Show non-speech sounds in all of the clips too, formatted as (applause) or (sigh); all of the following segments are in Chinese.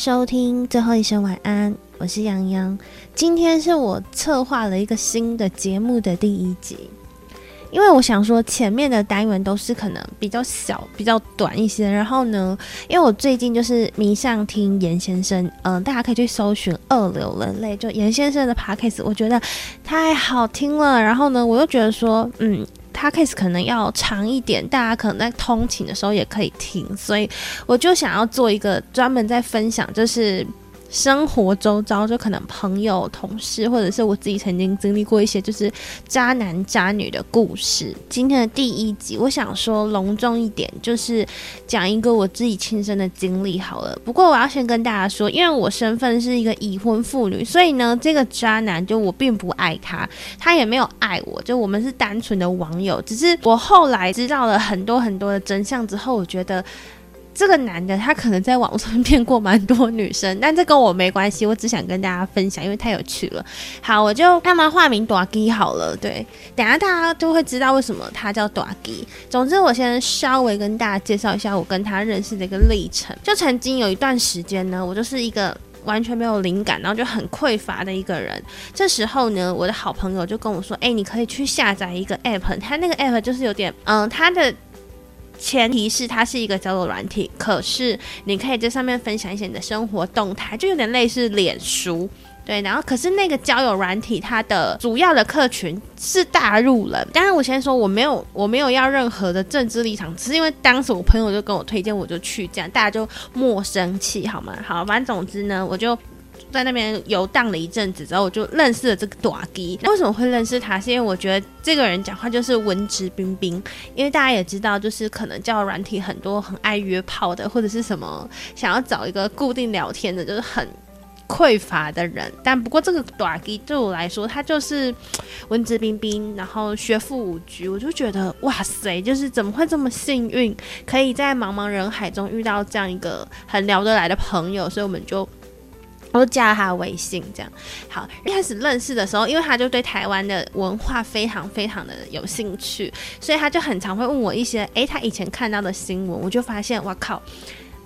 收听最后一声晚安，我是杨洋。今天是我策划了一个新的节目的第一集，因为我想说前面的单元都是可能比较小、比较短一些。然后呢，因为我最近就是迷上听严先生，嗯，大家可以去搜寻“二流人类”，就严先生的 podcast，我觉得太好听了。然后呢，我又觉得说，嗯。他 case 可能要长一点，大家可能在通勤的时候也可以听，所以我就想要做一个专门在分享，就是。生活周遭就可能朋友、同事，或者是我自己曾经经历过一些就是渣男渣女的故事。今天的第一集，我想说隆重一点，就是讲一个我自己亲身的经历好了。不过我要先跟大家说，因为我身份是一个已婚妇女，所以呢，这个渣男就我并不爱他，他也没有爱我，就我们是单纯的网友。只是我后来知道了很多很多的真相之后，我觉得。这个男的他可能在网上骗过蛮多女生，但这跟我没关系，我只想跟大家分享，因为太有趣了。好，我就让他化名短基好了。对，等下大家就会知道为什么他叫短基。总之，我先稍微跟大家介绍一下我跟他认识的一个历程。就曾经有一段时间呢，我就是一个完全没有灵感，然后就很匮乏的一个人。这时候呢，我的好朋友就跟我说：“哎，你可以去下载一个 app，他那个 app 就是有点，嗯，他的。”前提是它是一个交友软体，可是你可以在上面分享一些你的生活动态，就有点类似脸书，对。然后，可是那个交友软体它的主要的客群是大陆人。当然，我先说我没有 (laughs) 我没有要任何的政治立场，只是因为当时我朋友就跟我推荐，我就去，这样大家就莫生气好吗？好，反正总之呢，我就。在那边游荡了一阵子之后，我就认识了这个短基。为什么会认识他？是因为我觉得这个人讲话就是文质彬彬。因为大家也知道，就是可能叫软体很多很爱约炮的，或者是什么想要找一个固定聊天的，就是很匮乏的人。但不过这个短基对我来说，他就是文质彬彬，然后学富五居。我就觉得哇塞，就是怎么会这么幸运，可以在茫茫人海中遇到这样一个很聊得来的朋友？所以我们就。我就加了他微信，这样好。一开始认识的时候，因为他就对台湾的文化非常非常的有兴趣，所以他就很常会问我一些，诶，他以前看到的新闻。我就发现，哇靠，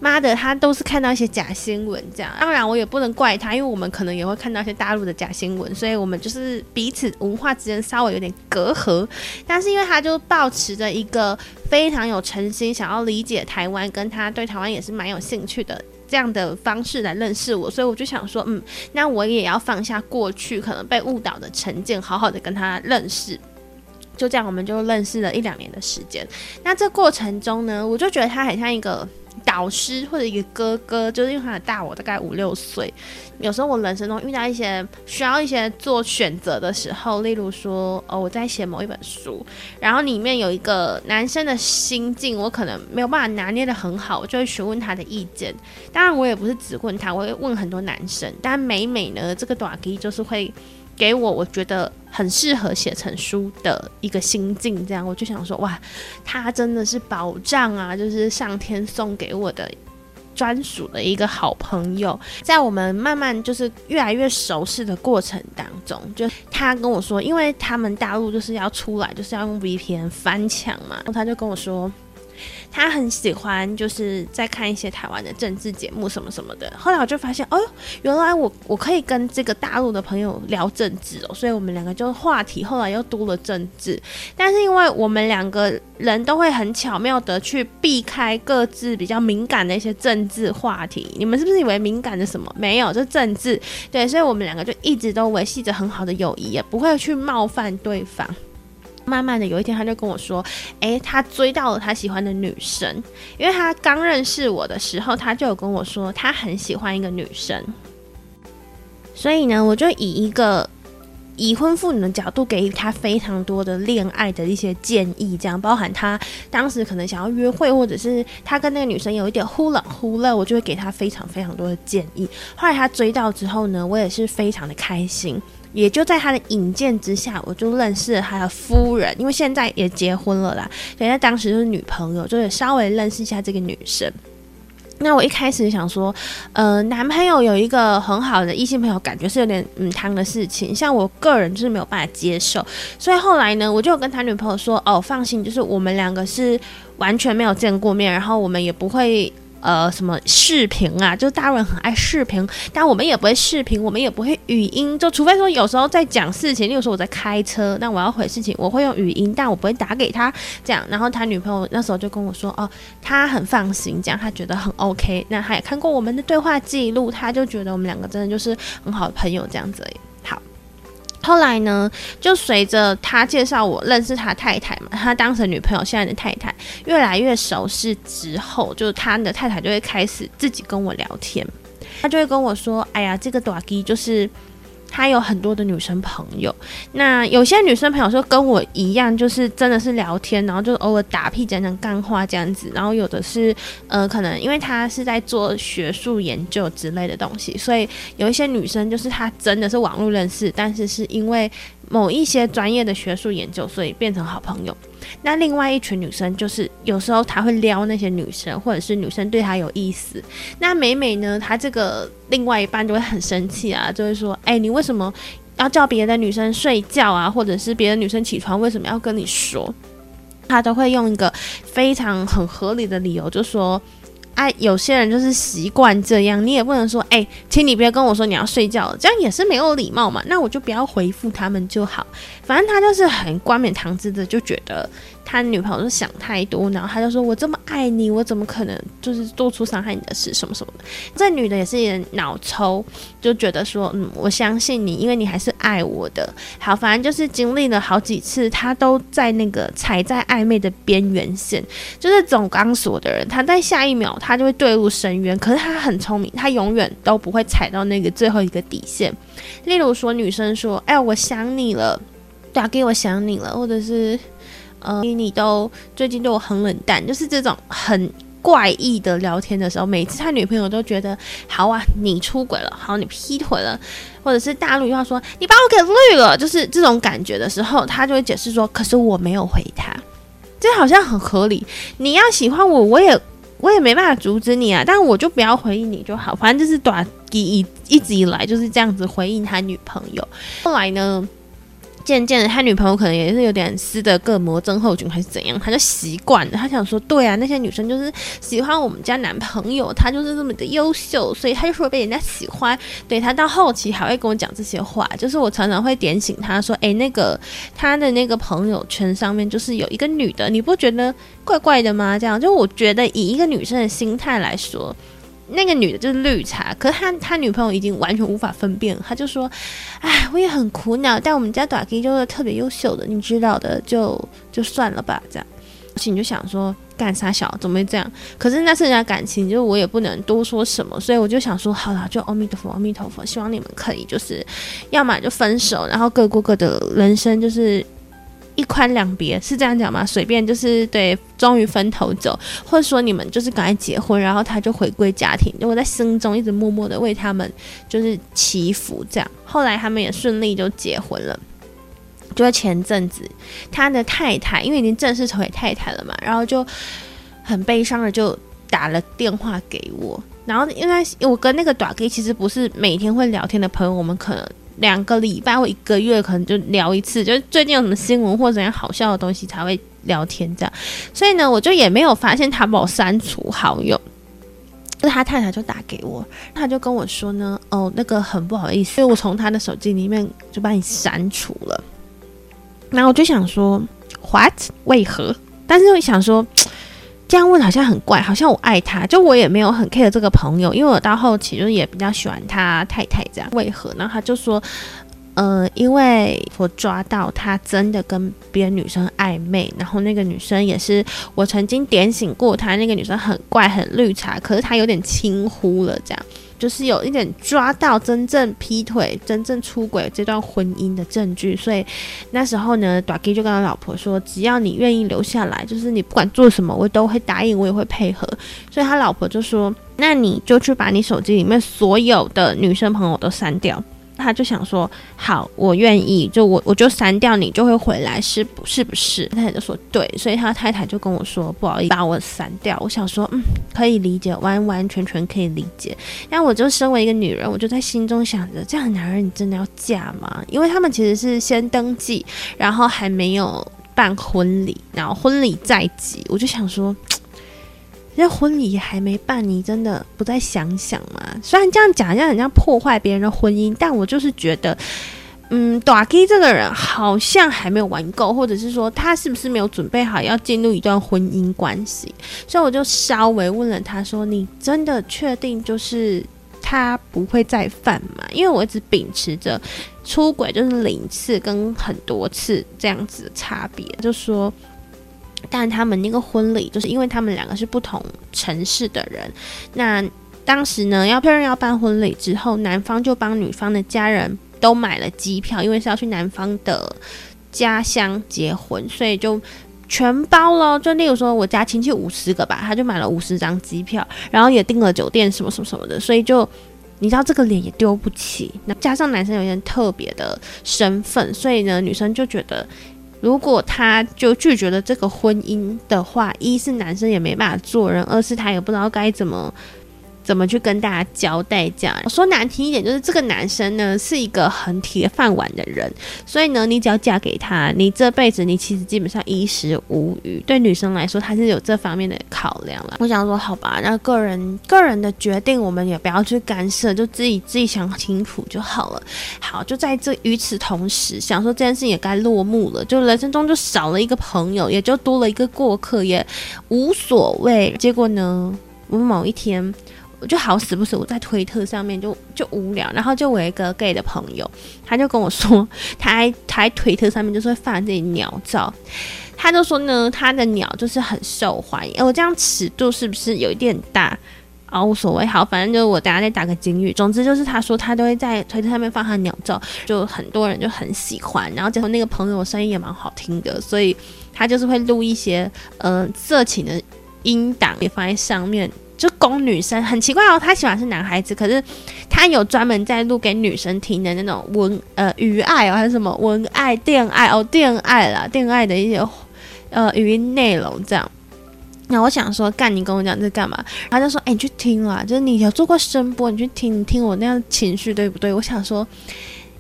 妈的，他都是看到一些假新闻这样。当然，我也不能怪他，因为我们可能也会看到一些大陆的假新闻，所以我们就是彼此文化之间稍微有点隔阂。但是因为他就保持着一个非常有诚心，想要理解台湾，跟他对台湾也是蛮有兴趣的。这样的方式来认识我，所以我就想说，嗯，那我也要放下过去可能被误导的成见，好好的跟他认识。就这样，我们就认识了一两年的时间。那这过程中呢，我就觉得他很像一个。导师或者一个哥哥，就是因为他大我大概五六岁。有时候我人生中遇到一些需要一些做选择的时候，例如说，哦，我在写某一本书，然后里面有一个男生的心境，我可能没有办法拿捏的很好，我就会询问他的意见。当然，我也不是只问他，我会问很多男生。但每每呢，这个短 K 就是会。给我我觉得很适合写成书的一个心境，这样我就想说，哇，他真的是宝藏啊！就是上天送给我的专属的一个好朋友。在我们慢慢就是越来越熟悉的过程当中，就他跟我说，因为他们大陆就是要出来，就是要用 VPN 翻墙嘛，然后他就跟我说。他很喜欢，就是在看一些台湾的政治节目什么什么的。后来我就发现，哦，原来我我可以跟这个大陆的朋友聊政治哦，所以我们两个就话题后来又多了政治。但是因为我们两个人都会很巧妙的去避开各自比较敏感的一些政治话题。你们是不是以为敏感的什么？没有，就政治。对，所以我们两个就一直都维系着很好的友谊，也不会去冒犯对方。慢慢的，有一天他就跟我说：“诶，他追到了他喜欢的女生，因为他刚认识我的时候，他就有跟我说他很喜欢一个女生。所以呢，我就以一个已婚妇女的角度，给予他非常多的恋爱的一些建议，这样包含他当时可能想要约会，或者是他跟那个女生有一点忽冷忽热，我就会给他非常非常多的建议。后来他追到之后呢，我也是非常的开心。”也就在他的引荐之下，我就认识了他的夫人，因为现在也结婚了啦。所以他当时就是女朋友，就是稍微认识一下这个女生。那我一开始想说，呃，男朋友有一个很好的异性朋友，感觉是有点嗯汤的事情，像我个人就是没有办法接受。所以后来呢，我就跟他女朋友说，哦，放心，就是我们两个是完全没有见过面，然后我们也不会。呃什么视频啊，就是大陆人很爱视频，但我们也不会视频，我们也不会语音，就除非说有时候在讲事情，例如说我在开车，那我要回事情，我会用语音，但我不会打给他这样。然后他女朋友那时候就跟我说，哦，他很放心，这样他觉得很 OK。那他也看过我们的对话记录，他就觉得我们两个真的就是很好的朋友这样子。后来呢，就随着他介绍我认识他太太嘛，他当时女朋友现在的太太越来越熟识之后，就他的太太就会开始自己跟我聊天，他就会跟我说：“哎呀，这个短 y 就是。”他有很多的女生朋友，那有些女生朋友说跟我一样，就是真的是聊天，然后就偶尔打屁讲讲干话这样子。然后有的是，呃，可能因为他是在做学术研究之类的东西，所以有一些女生就是她真的是网络认识，但是是因为某一些专业的学术研究，所以变成好朋友。那另外一群女生，就是有时候他会撩那些女生，或者是女生对他有意思。那美美呢，她这个另外一半就会很生气啊，就会说：“哎，你为什么要叫别的女生睡觉啊？或者是别的女生起床，为什么要跟你说？”他都会用一个非常很合理的理由，就说。哎，有些人就是习惯这样，你也不能说，哎，请你不要跟我说你要睡觉了，这样也是没有礼貌嘛。那我就不要回复他们就好，反正他就是很冠冕堂皇的，就觉得。他女朋友是想太多，然后他就说：“我这么爱你，我怎么可能就是做出伤害你的事什么什么的？”这女的也是有点脑抽，就觉得说：“嗯，我相信你，因为你还是爱我的。”好，反正就是经历了好几次，他都在那个踩在暧昧的边缘线，就是总钢索的人，他在下一秒他就会坠入深渊。可是他很聪明，他永远都不会踩到那个最后一个底线。例如说，女生说：“哎，我想你了，打给我想你了，或者是。”呃，你都最近对我很冷淡，就是这种很怪异的聊天的时候，每次他女朋友都觉得好啊，你出轨了，好，你劈腿了，或者是大陆又要说你把我给绿了，就是这种感觉的时候，他就会解释说，可是我没有回他，这好像很合理。你要喜欢我，我也我也没办法阻止你啊，但我就不要回应你就好，反正就是短一一直以来就是这样子回应他女朋友。后来呢？渐渐的，他女朋友可能也是有点斯德哥摩症候群还是怎样，他就习惯了。他想说，对啊，那些女生就是喜欢我们家男朋友，他就是这么的优秀，所以他就说被人家喜欢。对他到后期还会跟我讲这些话，就是我常常会点醒他说，哎，那个他的那个朋友圈上面就是有一个女的，你不觉得怪怪的吗？这样，就我觉得以一个女生的心态来说。那个女的就是绿茶，可是他他女朋友已经完全无法分辨，他就说：“哎，我也很苦恼，但我们家短 K 就是特别优秀的，你知道的，就就算了吧。”这样，而且你就想说干啥小怎么会这样？可是那是人家感情，就我也不能多说什么，所以我就想说，好了，就阿弥陀佛，阿弥陀佛，希望你们可以就是，要么就分手，然后各过各的人生，就是。一宽两别是这样讲吗？随便就是对，终于分头走，或者说你们就是赶快结婚，然后他就回归家庭。我在心中一直默默的为他们就是祈福，这样。后来他们也顺利就结婚了。就在前阵子，他的太太因为已经正式成为太太了嘛，然后就很悲伤的就打了电话给我。然后因为我跟那个短 K 其实不是每天会聊天的朋友，我们可能。两个礼拜或一个月可能就聊一次，就是最近有什么新闻或怎样好笑的东西才会聊天这样。所以呢，我就也没有发现他把我删除好友。就他太太就打给我，他就跟我说呢，哦，那个很不好意思，所以我从他的手机里面就把你删除了。然后我就想说，what？为何？但是又想说。这样问好像很怪，好像我爱他，就我也没有很 care 这个朋友，因为我到后期就也比较喜欢他太太这样。为何？然后他就说，呃，因为我抓到他真的跟别的女生暧昧，然后那个女生也是我曾经点醒过他，那个女生很怪很绿茶，可是他有点轻忽了这样。就是有一点抓到真正劈腿、真正出轨这段婚姻的证据，所以那时候呢，短 K 就跟他老婆说：“只要你愿意留下来，就是你不管做什么，我都会答应，我也会配合。”所以他老婆就说：“那你就去把你手机里面所有的女生朋友都删掉。”他就想说，好，我愿意，就我我就删掉你，就会回来，是不是不是？他太就说对，所以他太太就跟我说，不好意思，把我删掉。我想说，嗯，可以理解，完完全全可以理解。但我就身为一个女人，我就在心中想着，这样的男人你真的要嫁吗？因为他们其实是先登记，然后还没有办婚礼，然后婚礼在即，我就想说。这婚礼还没办，你真的不再想想吗？虽然这样讲，像很像破坏别人的婚姻，但我就是觉得，嗯，短 K 这个人好像还没有玩够，或者是说他是不是没有准备好要进入一段婚姻关系？所以我就稍微问了他说：“你真的确定就是他不会再犯吗？”因为我一直秉持着出轨就是零次跟很多次这样子的差别，就说。但他们那个婚礼，就是因为他们两个是不同城市的人，那当时呢，要确认要办婚礼之后，男方就帮女方的家人都买了机票，因为是要去男方的家乡结婚，所以就全包了。就例如说，我家亲戚五十个吧，他就买了五十张机票，然后也订了酒店什么什么什么的，所以就你知道这个脸也丢不起。那加上男生有点特别的身份，所以呢，女生就觉得。如果他就拒绝了这个婚姻的话，一是男生也没办法做人，二是他也不知道该怎么。怎么去跟大家交代？这样说难听一点，就是这个男生呢是一个很铁饭碗的人，所以呢，你只要嫁给他，你这辈子你其实基本上衣食无虞。对女生来说，他是有这方面的考量了。我想说，好吧，那个人个人的决定，我们也不要去干涉，就自己自己想清楚就好了。好，就在这与此同时，想说这件事情也该落幕了，就人生中就少了一个朋友，也就多了一个过客，也无所谓。结果呢，我们某一天。就好死不死，我在推特上面就就无聊，然后就我一个 gay 的朋友，他就跟我说，他还他在推特上面就是会放自己鸟照，他就说呢，他的鸟就是很受欢迎。我这样尺度是不是有一点大啊？无所谓，好，反正就是我等下再打个金语。总之就是他说他都会在推特上面放他鸟照，就很多人就很喜欢。然后结果那个朋友声音也蛮好听的，所以他就是会录一些呃色情的音档也放在上面。就供女生很奇怪哦，他喜欢是男孩子，可是他有专门在录给女生听的那种文呃语爱哦，还是什么文爱恋爱哦，(laughs) 恋爱啦，恋爱的一些呃语音内容这样。那我想说，干你跟我讲这干嘛？他就说，哎，你去听啦，就是你有做过声波，你去听，你听我那样情绪对不对？我想说。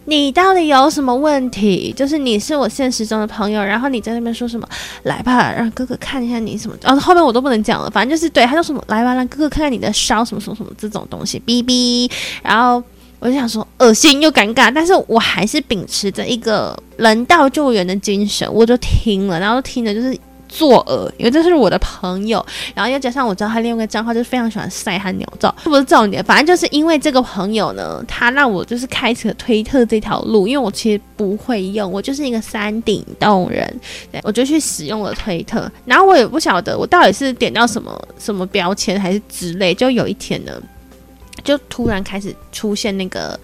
你到底有什么问题？就是你是我现实中的朋友，然后你在那边说什么？来吧，让哥哥看一下你什么？哦，后面我都不能讲了，反正就是对他说什么，来吧，让哥哥看看你的烧什么什么什么这种东西，哔哔。然后我就想说，恶心又尴尬，但是我还是秉持着一个人道救援的精神，我就听了，然后听的就是。作恶，因为这是我的朋友，然后又加上我知道他另外一个账号就是非常喜欢晒他鸟照，是不是重点，反正就是因为这个朋友呢，他让我就是开启了推特这条路，因为我其实不会用，我就是一个山顶洞人，对我就去使用了推特，然后我也不晓得我到底是点到什么什么标签还是之类，就有一天呢，就突然开始出现那个。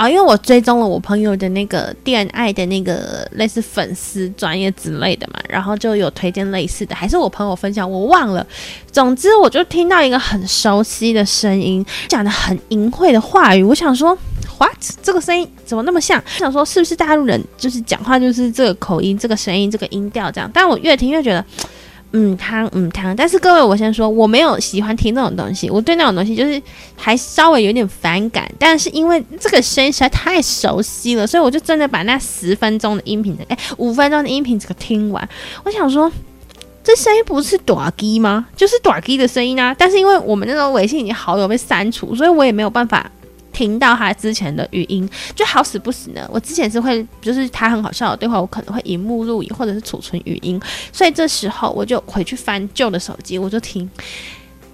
啊，因为我追踪了我朋友的那个恋爱的那个类似粉丝专业之类的嘛，然后就有推荐类似的，还是我朋友分享，我忘了。总之，我就听到一个很熟悉的声音，讲的很淫秽的话语。我想说，what？这个声音怎么那么像？想说是不是大陆人，就是讲话就是这个口音、这个声音、这个音调这样？但我越听越觉得。嗯，汤嗯汤，但是各位，我先说，我没有喜欢听那种东西，我对那种东西就是还稍微有点反感。但是因为这个声音实在太熟悉了，所以我就真的把那十分钟的音频，哎，五分钟的音频这个听完。我想说，这声音不是短鸡吗？就是短鸡的声音啊！但是因为我们那种微信已经好友被删除，所以我也没有办法。听到他之前的语音就好死不死呢。我之前是会，就是他很好笑的对话，我可能会荧幕录影或者是储存语音，所以这时候我就回去翻旧的手机，我就听，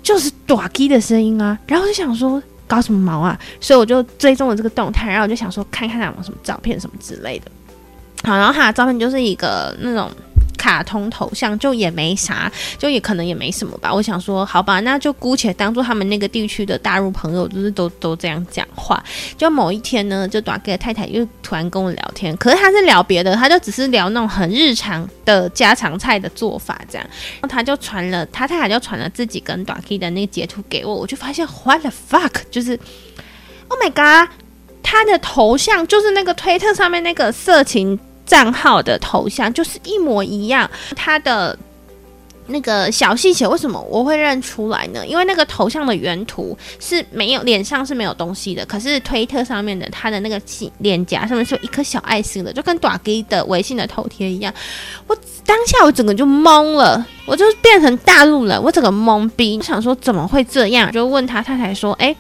就是短 K 的声音啊。然后就想说搞什么毛啊，所以我就追踪了这个动态，然后我就想说看看他有什么照片什么之类的。好，然后他的照片就是一个那种。卡通头像就也没啥，就也可能也没什么吧。我想说，好吧，那就姑且当做他们那个地区的大陆朋友，就是都都这样讲话。就某一天呢，就短哥太太又突然跟我聊天，可是他是聊别的，他就只是聊那种很日常的家常菜的做法这样。然后他就传了，他太太就传了自己跟短 K 的那个截图给我，我就发现 What the fuck，就是 Oh my god，他的头像就是那个推特上面那个色情。账号的头像就是一模一样，他的那个小细节为什么我会认出来呢？因为那个头像的原图是没有脸上是没有东西的，可是推特上面的他的那个脸颊上面是有一颗小爱心的，就跟短 G 的微信的头贴一样。我当下我整个就懵了，我就变成大陆人，我整个懵逼，我想说怎么会这样？就问他太太说：“哎。”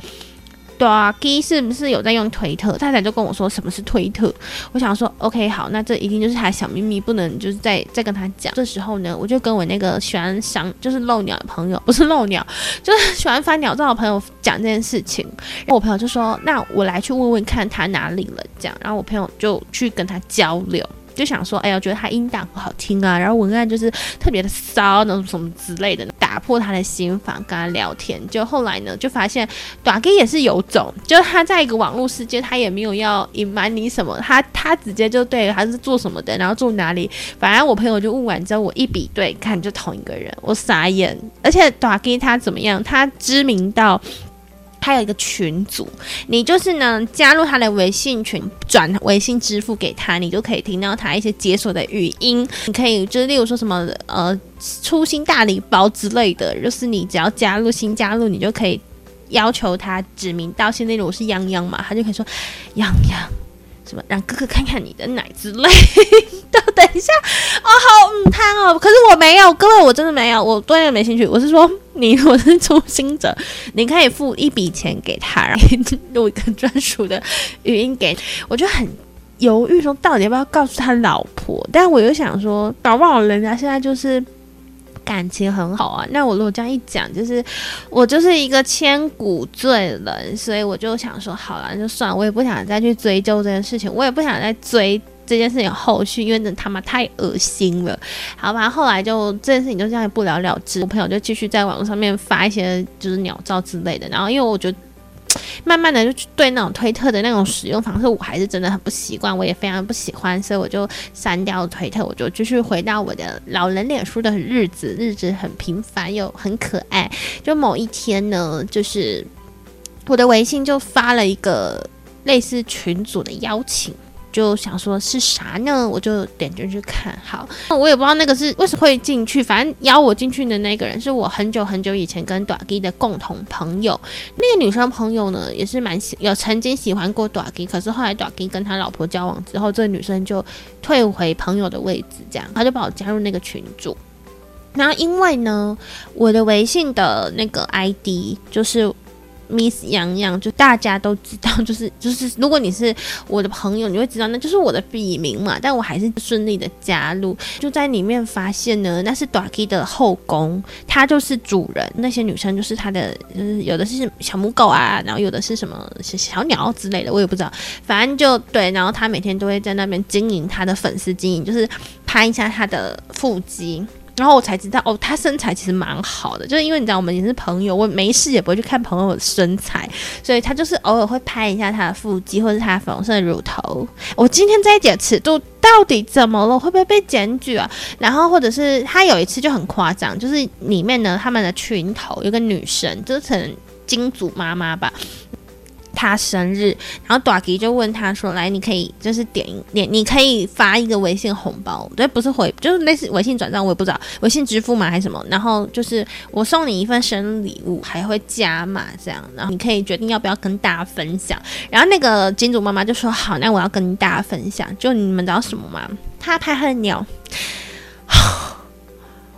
对啊，G 是不是有在用推特？太太就跟我说什么是推特。我想说，OK，好，那这一定就是他小秘密，不能就是再再跟他讲。这时候呢，我就跟我那个喜欢赏就是漏鸟的朋友，(laughs) 不是漏鸟，就是喜欢发鸟照的朋友讲这件事情。然后我朋友就说，那我来去问问看他哪里了，这样。然后我朋友就去跟他交流。就想说，哎呀，觉得他音档很好听啊，然后文案就是特别的骚，那种什么之类的，破他的心房，跟他聊天。就后来呢，就发现短 K 也是有种，就是他在一个网络世界，他也没有要隐瞒你什么，他他直接就对他是做什么的，然后住哪里。反正我朋友就问完之后，我一比对，看就同一个人，我傻眼。而且短 K 他怎么样？他知名到。他有一个群组，你就是呢加入他的微信群，转微信支付给他，你就可以听到他一些解锁的语音。你可以就是例如说什么呃粗心大礼包之类的，就是你只要加入新加入，你就可以要求他指名道姓，例如我是泱泱嘛，他就可以说泱泱。什么让哥哥看看你的奶之类的？(laughs) 等一下哦，好嗯，他哦，可是我没有，各位我真的没有，我对那没兴趣。我是说你，(laughs) 我是初心者，你可以付一笔钱给他，然后录一个专属的语音给我，就很犹豫说到底要不要告诉他老婆，但我又想说，搞不好人家现在就是。感情很好啊，那我如果这样一讲，就是我就是一个千古罪人，所以我就想说，好了，就算我也不想再去追究这件事情，我也不想再追这件事情后续，因为那他妈太恶心了，好吧？后来就这件事情就这样不了了之，我朋友就继续在网络上面发一些就是鸟照之类的，然后因为我觉得。慢慢的就对那种推特的那种使用方式，我还是真的很不习惯，我也非常不喜欢，所以我就删掉推特，我就继续回到我的老人脸书的日子，日子很平凡又很可爱。就某一天呢，就是我的微信就发了一个类似群组的邀请。就想说是啥呢？我就点进去看。好，我也不知道那个是为什么会进去。反正邀我进去的那个人是我很久很久以前跟短 G 的共同朋友。那个女生朋友呢，也是蛮喜有曾经喜欢过短 G，可是后来短 G 跟他老婆交往之后，这个女生就退回朋友的位置，这样他就把我加入那个群组。然后因为呢，我的微信的那个 ID 就是。Miss 洋洋，就大家都知道，就是就是，如果你是我的朋友，你会知道那就是我的笔名嘛。但我还是顺利的加入，就在里面发现呢，那是 Ducky 的后宫，他就是主人，那些女生就是他的，就是有的是小母狗啊，然后有的是什么小鸟之类的，我也不知道，反正就对，然后他每天都会在那边经营他的粉丝经营，就是拍一下他的腹肌。然后我才知道哦，他身材其实蛮好的，就是因为你知道我们也是朋友，我没事也不会去看朋友的身材，所以他就是偶尔会拍一下他的腹肌或者是他粉红色的乳头。我今天这一点尺度到底怎么了？会不会被检举啊？然后或者是他有一次就很夸张，就是里面呢他们的群头有个女生，就是可能金主妈妈吧。他生日，然后短吉就问他说：“来，你可以就是点点，你可以发一个微信红包，对，不是回，就是类似微信转账，我也不知道微信支付嘛还是什么。然后就是我送你一份生日礼物，还会加码这样，然后你可以决定要不要跟大家分享。然后那个金主妈妈就说：好，那我要跟大家分享。就你们知道什么吗？他拍他的鸟，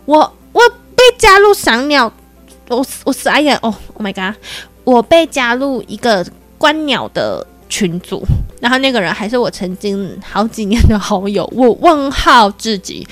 我我被加入赏鸟，我我傻眼哦，Oh my god，我被加入一个。”观鸟的群组，然后那个人还是我曾经好几年的好友，我问号至极，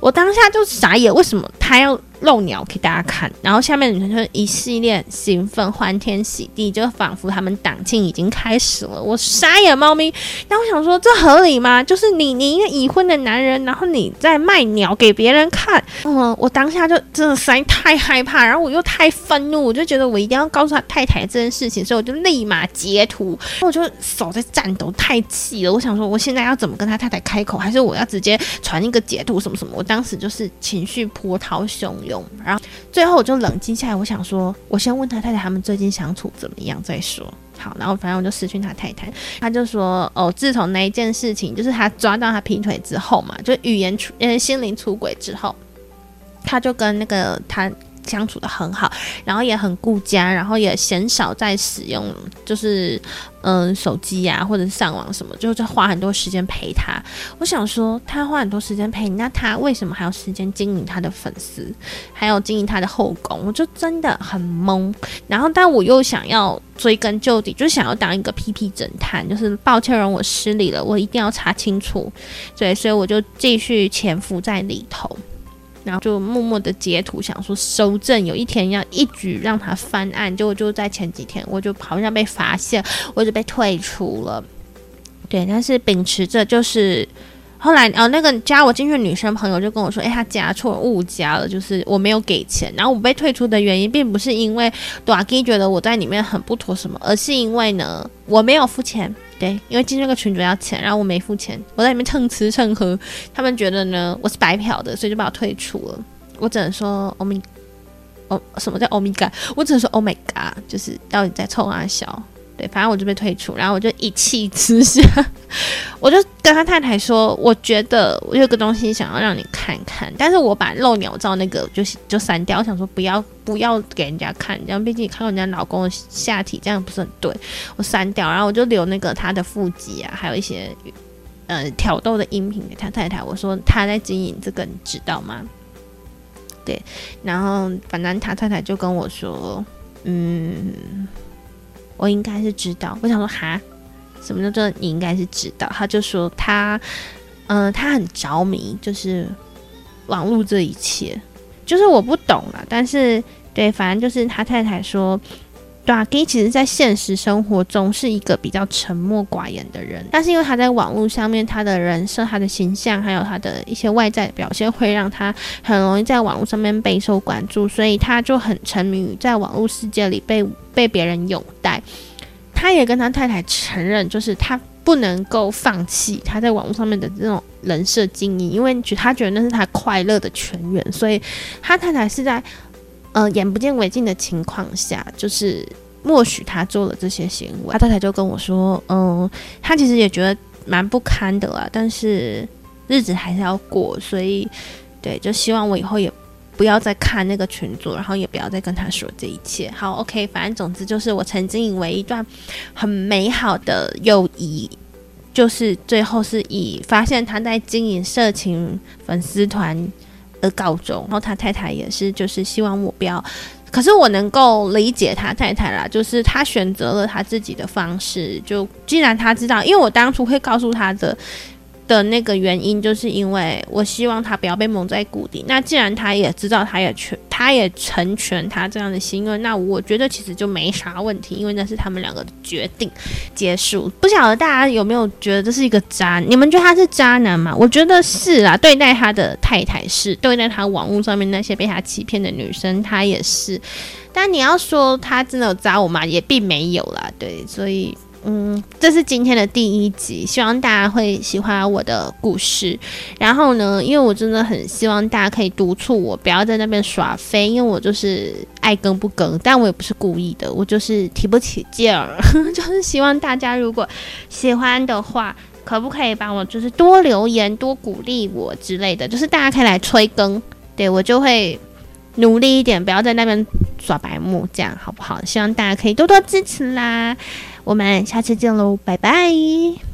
我当下就傻眼，为什么他要？露鸟给大家看，然后下面女生就一系列兴奋、欢天喜地，就仿佛他们党庆已经开始了。我傻眼猫咪，然后我想说，这合理吗？就是你，你一个已婚的男人，然后你在卖鸟给别人看，嗯，我当下就真的实在太害怕，然后我又太愤怒，我就觉得我一定要告诉他太太这件事情，所以我就立马截图，我就手在颤抖，太气了。我想说，我现在要怎么跟他太太开口，还是我要直接传一个截图什么什么？我当时就是情绪波涛汹涌。然后最后我就冷静下来，我想说，我先问他太太他们最近相处怎么样再说。好，然后反正我就失去他太太，他就说，哦，自从那一件事情，就是他抓到他劈腿之后嘛，就语言出呃心灵出轨之后，他就跟那个他相处的很好，然后也很顾家，然后也鲜少在使用，就是嗯手机呀或者上网什么，就在花很多时间陪他。我想说，他花很多时间陪你，那他为什么还有时间经营他的粉丝，还有经营他的后宫？我就真的很懵。然后，但我又想要追根究底，就想要当一个屁屁侦探，就是抱歉容我失礼了，我一定要查清楚。对，所以我就继续潜伏在里头。然后就默默的截图，想说收证，有一天要一举让他翻案。结果就在前几天，我就好像被发现，我就被退出了。对，但是秉持着就是后来哦，那个加我进去的女生朋友就跟我说，哎，他加错误加了，就是我没有给钱。然后我被退出的原因，并不是因为短 G 觉得我在里面很不妥什么，而是因为呢，我没有付钱。对，因为进这个群主要钱，然后我没付钱，我在里面蹭吃蹭喝，他们觉得呢我是白嫖的，所以就把我退出了。我只能说欧米，哦，什么叫欧米伽？我只能说 Oh my God，就是到底在冲啊小。对，反正我就被退出，然后我就一气之下，我就跟他太太说，我觉得我有个东西想要让你看看，但是我把露鸟照那个就就删掉，我想说不要不要给人家看，这样毕竟看过人家老公的下体，这样不是很对，我删掉，然后我就留那个他的腹肌啊，还有一些呃挑逗的音频给他太太，我说他在经营这个，你知道吗？对，然后反正他太太就跟我说，嗯。我应该是知道，我想说哈，什么叫做你应该是知道？他就说他，嗯，他很着迷，就是网络这一切，就是我不懂了。但是对，反正就是他太太说，对啊，Gay 其实在现实生活中是一个比较沉默寡言的人，但是因为他在网络上面，他的人设、他的形象，还有他的一些外在表现，会让他很容易在网络上面备受关注，所以他就很沉迷于在网络世界里被。被别人拥戴，他也跟他太太承认，就是他不能够放弃他在网络上面的这种人设经营，因为他觉得那是他快乐的泉源，所以他太太是在呃眼不见为净的情况下，就是默许他做了这些行为。他太太就跟我说，嗯，他其实也觉得蛮不堪的啦，但是日子还是要过，所以对，就希望我以后也。不要再看那个群组，然后也不要再跟他说这一切。好，OK，反正总之就是我曾经以为一段很美好的友谊，就是最后是以发现他在经营色情粉丝团而告终。然后他太太也是，就是希望我不要。可是我能够理解他太太啦，就是他选择了他自己的方式。就既然他知道，因为我当初会告诉他的。的那个原因，就是因为我希望他不要被蒙在鼓底。那既然他也知道，他也全，他也成全他这样的心愿，那我觉得其实就没啥问题，因为那是他们两个的决定。结束。不晓得大家有没有觉得这是一个渣？你们觉得他是渣男吗？我觉得是啊，对待他的太太是，对待他网络上面那些被他欺骗的女生，他也是。但你要说他真的有渣我吗？也并没有啦。对，所以。嗯，这是今天的第一集，希望大家会喜欢我的故事。然后呢，因为我真的很希望大家可以督促我，不要在那边耍飞，因为我就是爱更不更，但我也不是故意的，我就是提不起劲儿。(laughs) 就是希望大家如果喜欢的话，可不可以帮我就是多留言、多鼓励我之类的，就是大家可以来催更，对我就会努力一点，不要在那边耍白目，这样好不好？希望大家可以多多支持啦。我们下次见喽，拜拜。